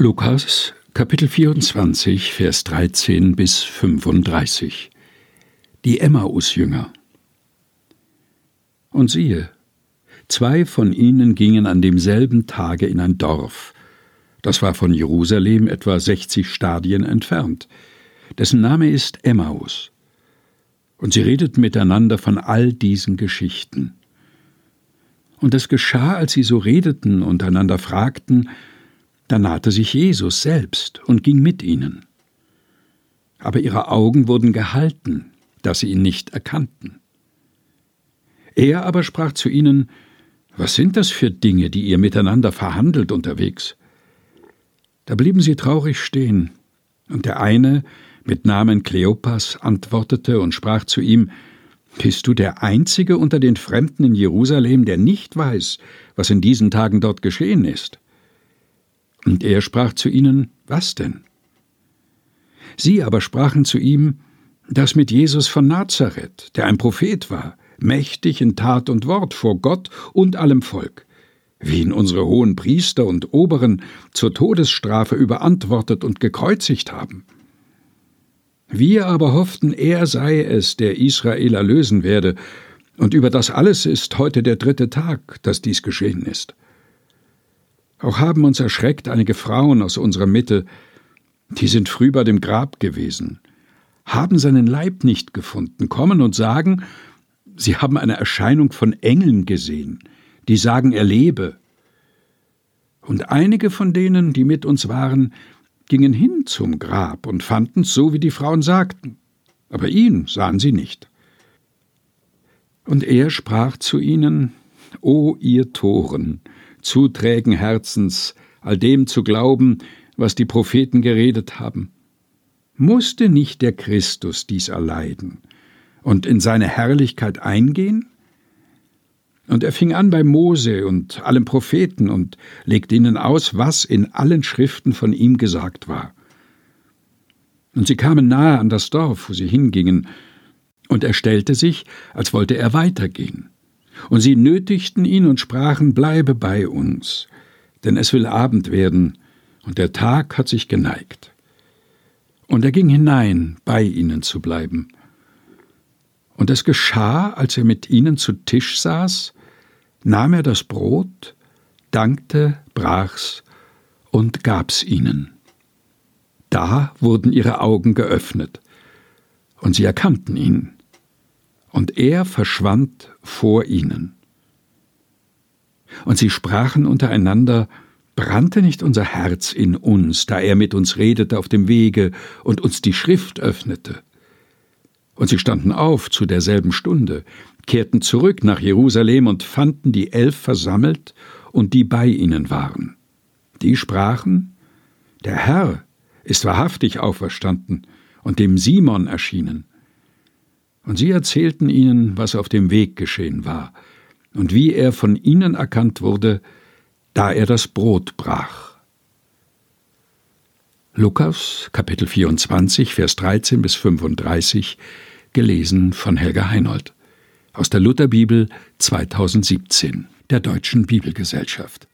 Lukas Kapitel 24 Vers 13 bis 35 Die Emmaus-Jünger Und siehe, zwei von ihnen gingen an demselben Tage in ein Dorf, das war von Jerusalem etwa 60 Stadien entfernt, dessen Name ist Emmaus. Und sie redeten miteinander von all diesen Geschichten. Und es geschah, als sie so redeten und einander fragten, da nahte sich Jesus selbst und ging mit ihnen. Aber ihre Augen wurden gehalten, dass sie ihn nicht erkannten. Er aber sprach zu ihnen, Was sind das für Dinge, die ihr miteinander verhandelt unterwegs? Da blieben sie traurig stehen, und der eine, mit Namen Kleopas, antwortete und sprach zu ihm, Bist du der Einzige unter den Fremden in Jerusalem, der nicht weiß, was in diesen Tagen dort geschehen ist? Und er sprach zu ihnen, Was denn? Sie aber sprachen zu ihm, das mit Jesus von Nazareth, der ein Prophet war, mächtig in Tat und Wort vor Gott und allem Volk, wie ihn unsere hohen Priester und Oberen zur Todesstrafe überantwortet und gekreuzigt haben. Wir aber hofften, er sei es, der Israel erlösen werde, und über das alles ist heute der dritte Tag, dass dies geschehen ist. Auch haben uns erschreckt einige Frauen aus unserer Mitte, die sind früh bei dem Grab gewesen, haben seinen Leib nicht gefunden, kommen und sagen, sie haben eine Erscheinung von Engeln gesehen, die sagen, er lebe. Und einige von denen, die mit uns waren, gingen hin zum Grab und fanden's so, wie die Frauen sagten, aber ihn sahen sie nicht. Und er sprach zu ihnen, O ihr Toren, zu trägen Herzens, all dem zu glauben, was die Propheten geredet haben. Musste nicht der Christus dies erleiden und in seine Herrlichkeit eingehen? Und er fing an bei Mose und allen Propheten und legte ihnen aus, was in allen Schriften von ihm gesagt war. Und sie kamen nahe an das Dorf, wo sie hingingen, und er stellte sich, als wollte er weitergehen. Und sie nötigten ihn und sprachen, Bleibe bei uns, denn es will Abend werden, und der Tag hat sich geneigt. Und er ging hinein, bei ihnen zu bleiben. Und es geschah, als er mit ihnen zu Tisch saß, nahm er das Brot, dankte, brach's und gab's ihnen. Da wurden ihre Augen geöffnet, und sie erkannten ihn, und er verschwand vor ihnen. Und sie sprachen untereinander, brannte nicht unser Herz in uns, da er mit uns redete auf dem Wege und uns die Schrift öffnete. Und sie standen auf zu derselben Stunde, kehrten zurück nach Jerusalem und fanden die Elf versammelt und die bei ihnen waren. Die sprachen, Der Herr ist wahrhaftig auferstanden und dem Simon erschienen. Und sie erzählten ihnen, was auf dem Weg geschehen war, und wie er von ihnen erkannt wurde, da er das Brot brach. Lukas Kapitel 24 Vers 13 bis 35 gelesen von Helga Heinold aus der Lutherbibel 2017 der Deutschen Bibelgesellschaft